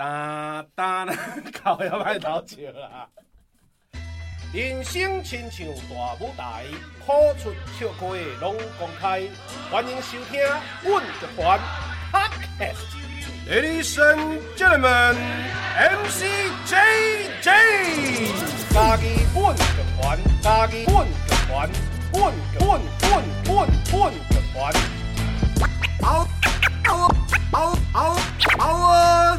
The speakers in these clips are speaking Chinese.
哒哒啦，靠要歹偷笑啦。人生亲像大舞台，苦出笑开拢公开。欢迎收听《阮乐团》Podcast。Ladies and gentlemen, MC JJ，家己阮乐团，家己阮乐团，阮阮阮阮阮乐团。嗷嗷嗷嗷嗷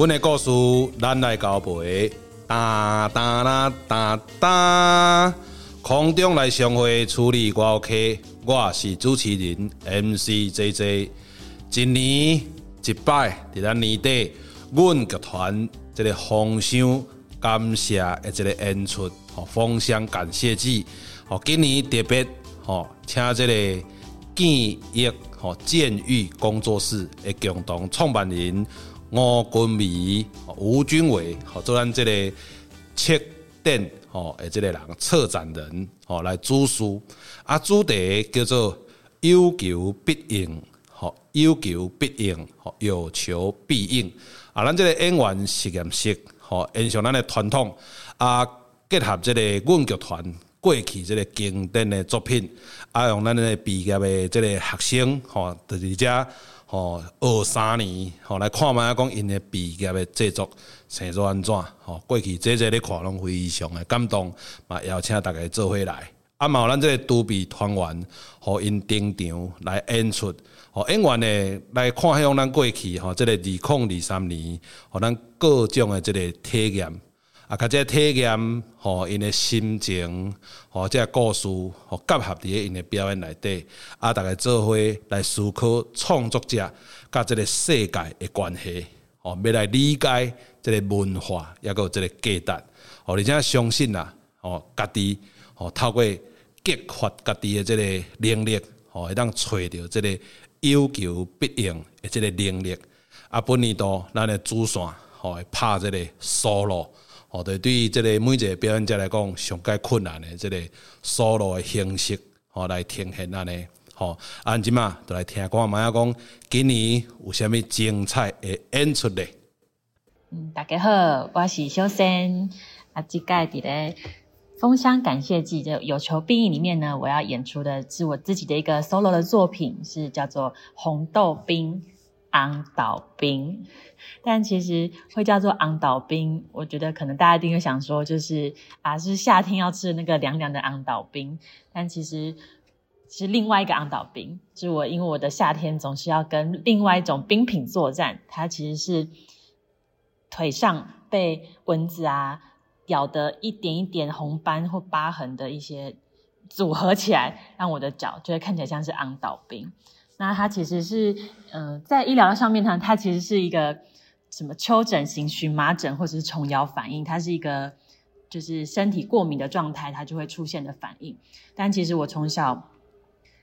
阮的故事，咱来交陪。哒哒啦哒哒，空中来相会处理歌曲，我是主持人 MC JJ。一年一摆，伫咱年底，阮乐团这个封箱感谢的这个演出，吼封箱感谢祭，吼今年特别吼请这个建益吼建育工作室的共同创办人。吴君美、吴君伟，好做咱这个策展吼，诶，这个人策展人吼来主书，啊，主题叫做有求必应，吼，有求必应，吼，有求必应。啊，咱这个演员实验室，吼，延续咱的传统，啊，结合这个阮剧团过去这个经典的作品，啊，用咱的毕业的这个学生，吼，在这。吼，二三年，吼来看觅讲因的毕业的制作成做安怎？吼，过去这这咧看拢非常的感动，嘛邀请大家做伙来。啊，嘛有咱这个独臂团员，互因登场来演出。吼，演员呢来看向咱过去，吼，这个二零二三年，互咱各种的这个体验。啊，甲这体验，吼，因的心情，吼，这个故事，吼，结合伫因的表演内底，啊，大家做伙来思考创作者甲这个世界的关系，吼，要来理解这个文化，抑阁这个价值，吼，而且相信啦，吼，家己，吼，透过激发家己的这个能力，吼，会当揣到这个有求必应的这个能力。啊，本年度咱的主线，吼，会拍这个 solo。哦，对，对于这个每一个表演者来讲，上盖困难的这个 solo 的形式，吼来呈现安尼，吼，安吉嘛，就来听看嘛，要讲今年有啥物精彩的演出咧？嗯，大家好，我是小仙，啊，这届伫咧封箱感谢祭的有求必应里面呢，我要演出的是我自己的一个 solo 的作品，是叫做红豆冰。昂岛冰，但其实会叫做昂岛冰，我觉得可能大家一定会想说，就是啊，是夏天要吃的那个凉凉的昂岛冰。但其实是另外一个昂岛冰，是我因为我的夏天总是要跟另外一种冰品作战，它其实是腿上被蚊子啊咬的一点一点红斑或疤痕的一些组合起来，让我的脚就会看起来像是昂岛冰。那它其实是，嗯、呃，在医疗上面呢，它其实是一个什么丘疹型荨麻疹或者是虫咬反应，它是一个就是身体过敏的状态，它就会出现的反应。但其实我从小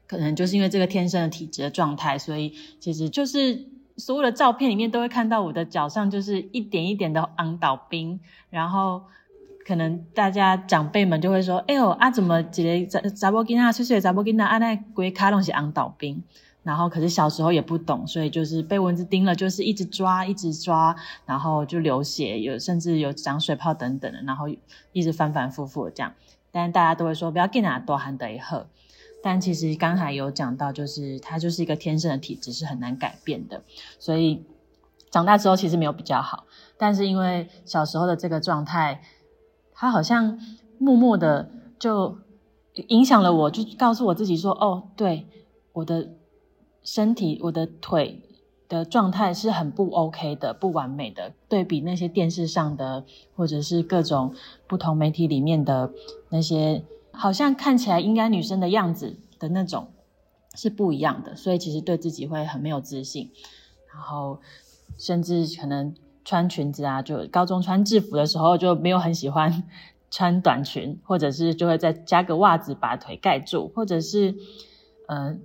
可能就是因为这个天生的体质的状态，所以其实就是所有的照片里面都会看到我的脚上就是一点一点的昂倒冰，然后可能大家长辈们就会说：“哎呦啊，怎么一个查查某囡仔，岁岁查某囡仔，啊那规脚拢是昂倒冰。”然后，可是小时候也不懂，所以就是被蚊子叮了，就是一直抓，一直抓，然后就流血，有甚至有长水泡等等的，然后一直反反复复这样。但大家都会说不要给他多含的一喝。但其实刚才有讲到，就是它就是一个天生的体质，是很难改变的。所以长大之后其实没有比较好，但是因为小时候的这个状态，它好像默默的就影响了我，就告诉我自己说：哦，对，我的。身体，我的腿的状态是很不 OK 的，不完美的。对比那些电视上的，或者是各种不同媒体里面的那些，好像看起来应该女生的样子的那种，是不一样的。所以其实对自己会很没有自信，然后甚至可能穿裙子啊，就高中穿制服的时候就没有很喜欢穿短裙，或者是就会再加个袜子把腿盖住，或者是嗯、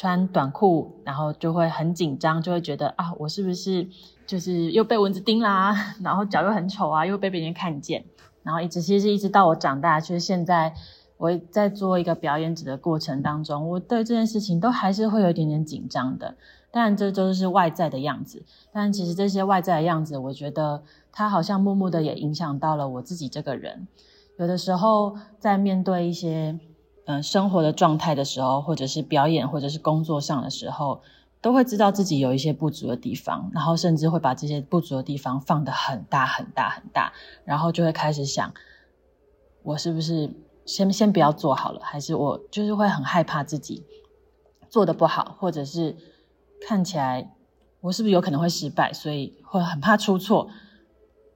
穿短裤，然后就会很紧张，就会觉得啊，我是不是就是又被蚊子叮啦？然后脚又很丑啊，又被别人看见，然后一直其实一直到我长大，其实现在。我在做一个表演者的过程当中，我对这件事情都还是会有一点点紧张的。当然，这都是外在的样子。但其实这些外在的样子，我觉得它好像默默的也影响到了我自己这个人。有的时候在面对一些、呃、生活的状态的时候，或者是表演，或者是工作上的时候，都会知道自己有一些不足的地方，然后甚至会把这些不足的地方放得很大很大很大，然后就会开始想，我是不是？先先不要做好了，还是我就是会很害怕自己做的不好，或者是看起来我是不是有可能会失败，所以会很怕出错，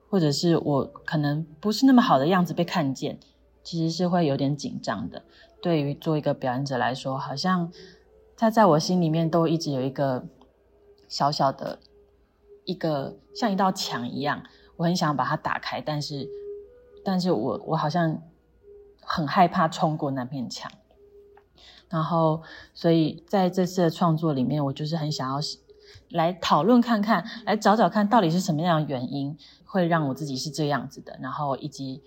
或者是我可能不是那么好的样子被看见，其实是会有点紧张的。对于做一个表演者来说，好像他在我心里面都一直有一个小小的一个像一道墙一样，我很想把它打开，但是但是我我好像。很害怕冲过那片墙，然后，所以在这次的创作里面，我就是很想要来讨论看看，来找找看到底是什么样的原因会让我自己是这样子的，然后以及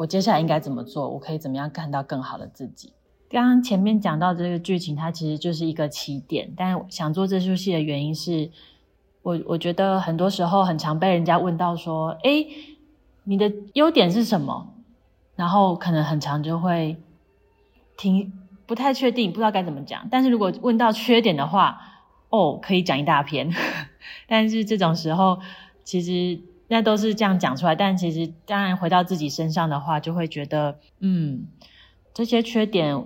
我接下来应该怎么做，我可以怎么样看到更好的自己。刚刚前面讲到这个剧情，它其实就是一个起点，但想做这出戏的原因是，我我觉得很多时候很常被人家问到说，诶，你的优点是什么？然后可能很常就会听不太确定，不知道该怎么讲。但是如果问到缺点的话，哦，可以讲一大篇。但是这种时候，其实那都是这样讲出来。但其实当然回到自己身上的话，就会觉得，嗯，这些缺点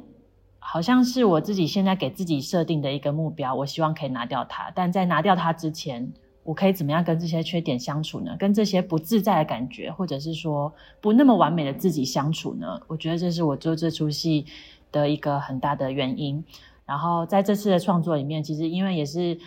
好像是我自己现在给自己设定的一个目标，我希望可以拿掉它。但在拿掉它之前，我可以怎么样跟这些缺点相处呢？跟这些不自在的感觉，或者是说不那么完美的自己相处呢？我觉得这是我做这出戏的一个很大的原因。然后在这次的创作里面，其实因为也是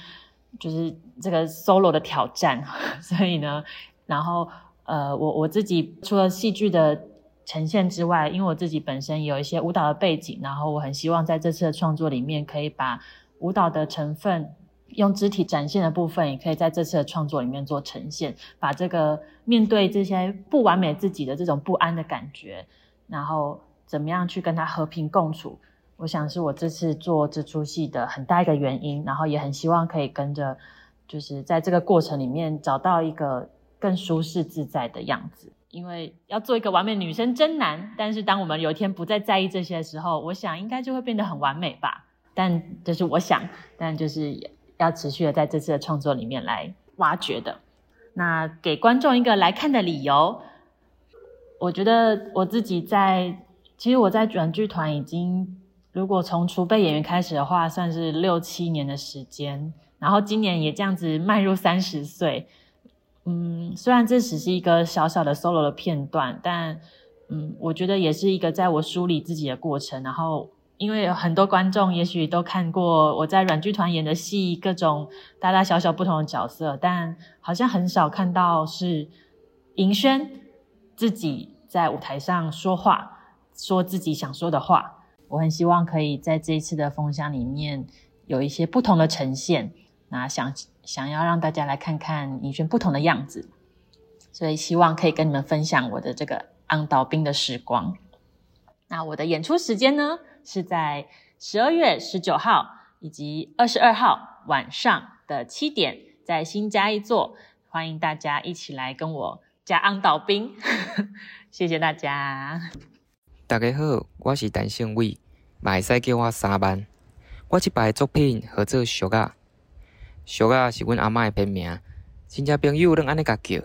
就是这个 solo 的挑战，所以呢，然后呃，我我自己除了戏剧的呈现之外，因为我自己本身有一些舞蹈的背景，然后我很希望在这次的创作里面可以把舞蹈的成分。用肢体展现的部分，也可以在这次的创作里面做呈现，把这个面对这些不完美自己的这种不安的感觉，然后怎么样去跟他和平共处，我想是我这次做这出戏的很大一个原因，然后也很希望可以跟着，就是在这个过程里面找到一个更舒适自在的样子。因为要做一个完美女生真难，但是当我们有一天不再在意这些的时候，我想应该就会变得很完美吧。但这是我想，但就是。要持续的在这次的创作里面来挖掘的，那给观众一个来看的理由，我觉得我自己在，其实我在软剧团已经，如果从储备演员开始的话，算是六七年的时间，然后今年也这样子迈入三十岁，嗯，虽然这只是一个小小的 solo 的片段，但嗯，我觉得也是一个在我梳理自己的过程，然后。因为很多观众也许都看过我在软剧团演的戏，各种大大小小不同的角色，但好像很少看到是银轩自己在舞台上说话，说自己想说的话。我很希望可以在这一次的封箱里面有一些不同的呈现，那想想要让大家来看看银轩不同的样子，所以希望可以跟你们分享我的这个昂岛冰的时光。那我的演出时间呢？是在十二月十九号以及二十二号晚上的七点，在新加一座，欢迎大家一起来跟我加昂岛冰，谢谢大家。大家好，我是陈胜伟，嘛会使叫我三万。我这摆作品合作俗仔，俗仔是阮阿嬷的片名，亲戚朋友拢安尼甲叫。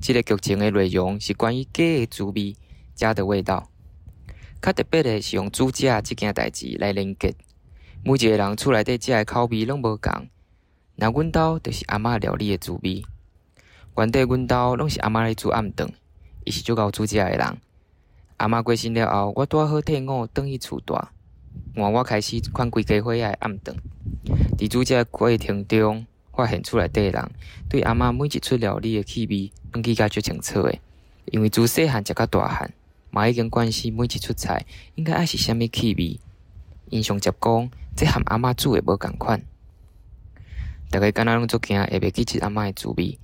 这个剧情的内容是关于鸡的滋味，家的味道。较特别的是用煮食这件代志来连结，每一个人厝内底食的口味拢无共。那阮兜就是阿嬷料理的滋味，原底阮兜拢是阿嬷咧煮暗顿，伊是足够煮食的人。阿嬷过身了后，我拄好退伍，转去厝住，换我开始款规家伙仔的暗顿。伫煮食过程中，发现厝内底的人对阿嬷每一出料理的气味拢记甲足清楚的，因为自细汉食到大汉，嘛已经惯习每一出菜应该爱是虾米气味。印象接讲，这和阿嬷煮的无共款。大家敢若拢足惊下袂记起阿嬷的滋味。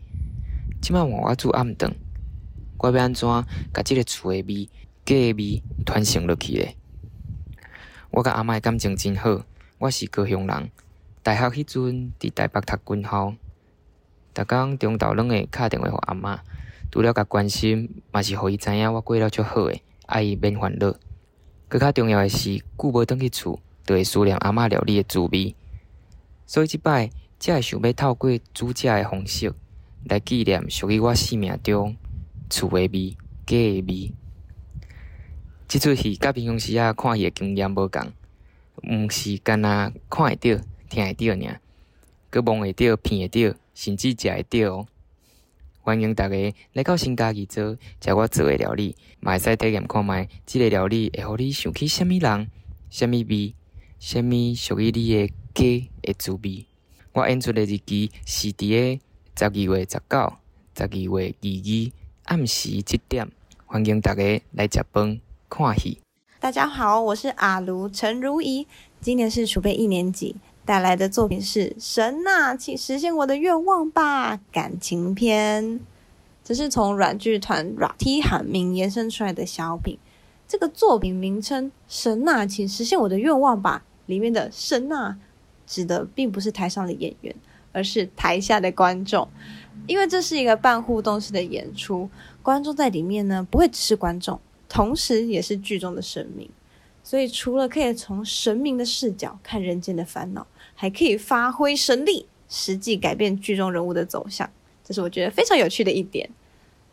即摆换我煮暗顿，我要安怎甲即个厝的味、家的味传承落去咧？我甲阿嬷诶感情真好。我是高雄人，大学迄阵伫台北读军校，逐工中昼拢会敲电话互阿嬷，除了甲关心，嘛是互伊知影我过了足好诶，爱伊免烦恼。阁较重要诶是，久无转去厝，就会思念阿嬷料理诶滋味。所以即摆，才会想要透过煮食诶方式，来纪念属于我生命中厝诶味、家诶味。即出戏甲平常时啊看戏诶经验无共。毋是干那看会到、听会到尔，阁摸会到、鼻会到，甚至食会到哦。欢迎大家来到新家己做，食我做诶料理，嘛会使体验看觅，即个料理会互你想起啥物人、啥物味、啥物属于你诶家诶滋味。我演出诶日期是伫个十二月十九、十二月二二暗时七点，欢迎大家来食饭、看戏。大家好，我是阿卢陈如仪，今年是储备一年级，带来的作品是《神啊，请实现我的愿望吧》感情篇。这是从软剧团 RT 喊名延伸出来的小品。这个作品名称《神啊，请实现我的愿望吧》里面的“神啊”指的并不是台上的演员，而是台下的观众，因为这是一个半互动式的演出，观众在里面呢不会只是观众。同时，也是剧中的神明，所以除了可以从神明的视角看人间的烦恼，还可以发挥神力，实际改变剧中人物的走向。这是我觉得非常有趣的一点。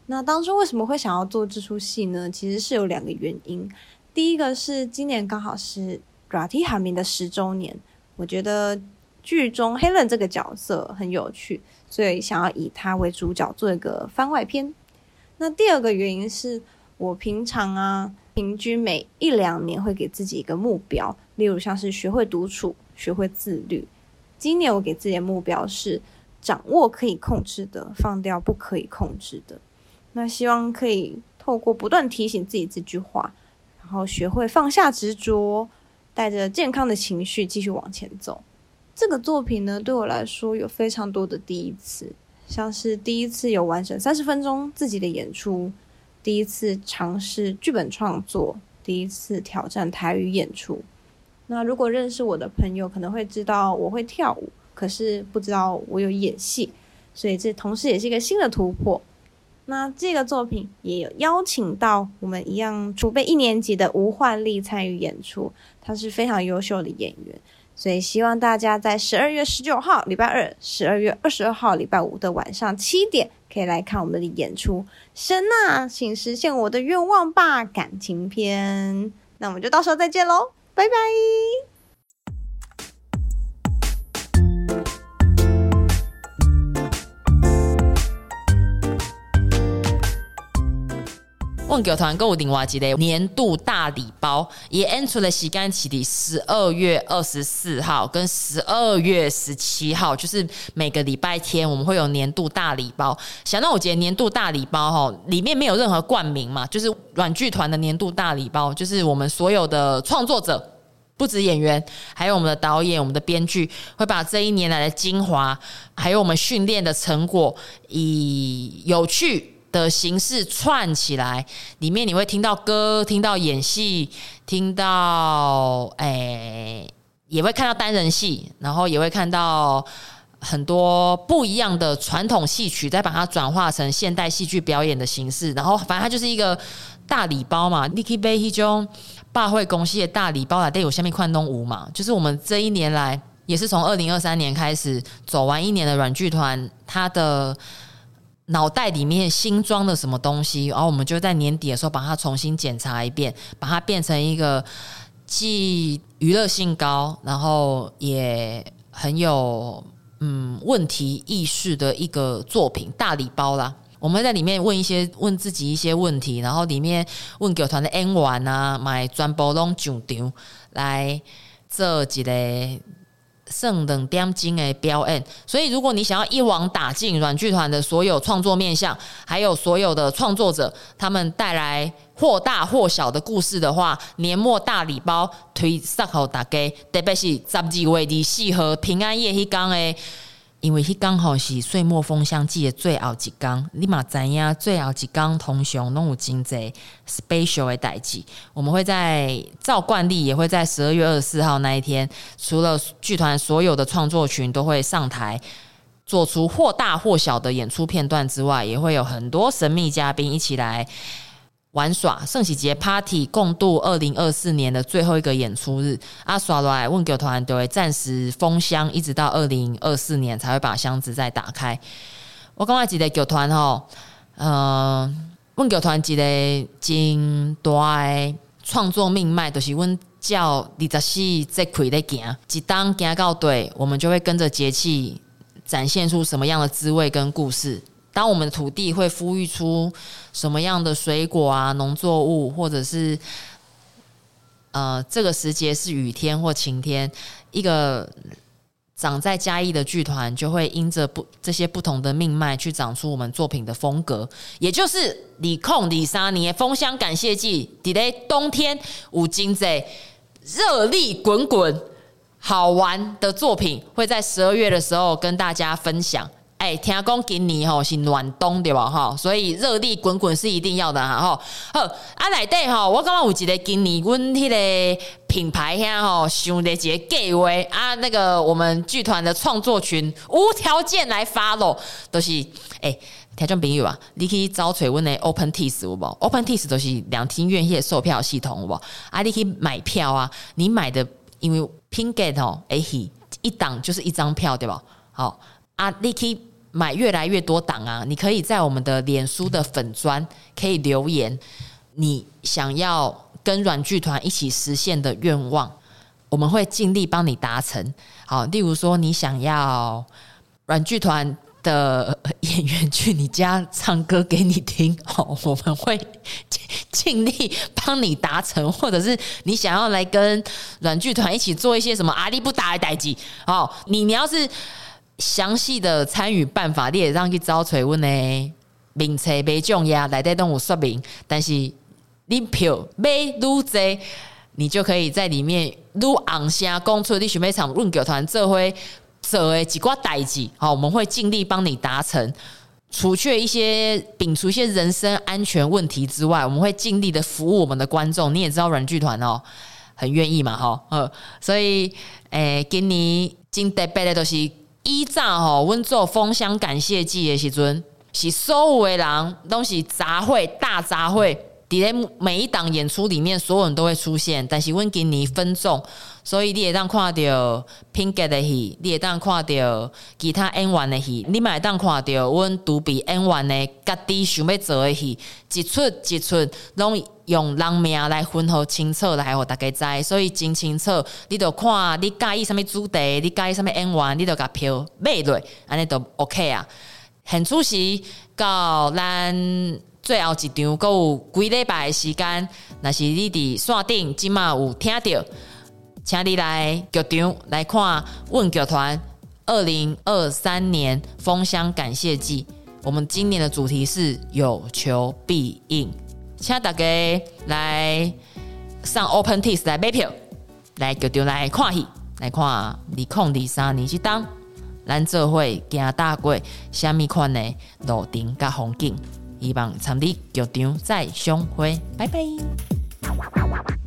那当初为什么会想要做这出戏呢？其实是有两个原因。第一个是今年刚好是 Rati Hamin 的十周年，我觉得剧中 Helen 这个角色很有趣，所以想要以他为主角做一个番外篇。那第二个原因是。我平常啊，平均每一两年会给自己一个目标，例如像是学会独处、学会自律。今年我给自己的目标是掌握可以控制的，放掉不可以控制的。那希望可以透过不断提醒自己这句话，然后学会放下执着，带着健康的情绪继续往前走。这个作品呢，对我来说有非常多的第一次，像是第一次有完整三十分钟自己的演出。第一次尝试剧本创作，第一次挑战台语演出。那如果认识我的朋友可能会知道我会跳舞，可是不知道我有演戏，所以这同时也是一个新的突破。那这个作品也有邀请到我们一样储备一年级的吴焕丽参与演出，他是非常优秀的演员。所以希望大家在十二月十九号礼拜二、十二月二十二号礼拜五的晚上七点，可以来看我们的演出。神呐，请实现我的愿望吧！感情篇，那我们就到时候再见喽，拜拜。问剧团购物订挖机的年度大礼包，也演出了时间起的十二月二十四号跟十二月十七号，就是每个礼拜天我们会有年度大礼包。想到我觉得年度大礼包哈，里面没有任何冠名嘛，就是软剧团的年度大礼包，就是我们所有的创作者，不止演员，还有我们的导演、我们的编剧，会把这一年来的精华，还有我们训练的成果，以有趣。的形式串起来，里面你会听到歌，听到演戏，听到诶、也会看到单人戏，然后也会看到很多不一样的传统戏曲，再把它转化成现代戏剧表演的形式。然后，反正它就是一个大礼包嘛。你可以买一种百货公司的大礼包来带有下面宽东舞嘛，就是我们这一年来也是从二零二三年开始走完一年的软剧团，它的。脑袋里面新装的什么东西，然后我们就在年底的时候把它重新检查一遍，把它变成一个既娱乐性高，然后也很有嗯问题意识的一个作品大礼包啦。我们在里面问一些问自己一些问题，然后里面问剧团的演员啊，买全部拢上场来做一个剩两点钟的表演。所以，如果你想要一网打尽软剧团的所有创作面向，还有所有的创作者，他们带来或大或小的故事的话，年末大礼包推送给大家，特别是十二月二十四号平安夜迄天诶。因为迄刚好是岁末封箱季的最后一天，你嘛知影最后一天通常拢有真济 special 的代志。我们会在照惯例，也会在十二月二十四号那一天，除了剧团所有的创作群都会上台，做出或大或小的演出片段之外，也会有很多神秘嘉宾一起来。玩耍圣喜节 Party 共度二零二四年的最后一个演出日，阿耍来问剧团都会暂时封箱，一直到二零二四年才会把箱子再打开。我刚才记得剧团吼，呃，问剧团一个真大的创作命脉，就是阮叫二十四节气在行，一当行到对，我们就会跟着节气展现出什么样的滋味跟故事。当我们的土地会孵育出什么样的水果啊、农作物，或者是呃，这个时节是雨天或晴天，一个长在嘉义的剧团就会因着不这些不同的命脉去长出我们作品的风格，也就是李控李莎尼的封箱感谢祭，在冬天五金贼热力滚滚、好玩的作品，会在十二月的时候跟大家分享。哎、听讲今年吼是暖冬对吧？哈，所以热力滚滚是一定要的哈。好，啊内底吼，我刚刚有一个今年阮迄个品牌遐吼，想的一个计划啊，那个我们剧团的创作群无条件来 follow，都、是哎、听众朋友啊，你可以找找阮的 OpenTix 有无？OpenTix 都是两厅院线售票系统有无？啊，你可以买票啊，你买的因为 Pinkgate 吼，哎，一档就是一张票对吧？好啊，你可以。买越来越多档啊！你可以在我们的脸书的粉砖可以留言，你想要跟阮剧团一起实现的愿望，我们会尽力帮你达成。好，例如说你想要阮剧团的演员去你家唱歌给你听，好，我们会尽力帮你达成；或者是你想要来跟阮剧团一起做一些什么阿里不打的代志，好，你你要是。详细的参与办法，你也让去找找阮的名册买奖呀，内底都有说明。但是你票买愈多，你就可以在里面愈昂声讲出你想要参阮剧团做伙做的几挂代志。好，我们会尽力帮你达成。除却一些摒除一些人身安全问题之外，我们会尽力的服务我们的观众。你也知道阮剧团哦，很愿意嘛，哈，呃，所以诶、欸，今年真特别的都是。以前吼，阮做封箱感谢祭的时阵，是所有的人都是杂烩大杂烩，伫咧每一档演出里面，所有人都会出现。但是阮今年分众，所以你会当看到 Pink 的戏，你会当看到其他演员的戏，你嘛会当看到阮独臂演员的家己想要做的戏，一出一出拢。用人名来分好清楚来，互大家知，所以真清楚。你就看你介意什么主题，你介意什么演员，你就甲票买落，安尼都 OK 啊。现出时到咱最后一场，阁有几礼拜的时间，若是你伫线顶即马有听到，请你来剧场来看阮剧团二零二三年封箱感谢祭。我们今年的主题是有求必应。请大家来上 OpenTix 来买票，来剧场来看戏，来看二零二三年即档，咱这会行大过虾米款的路程甲风景，希望参与局长再相会拜拜。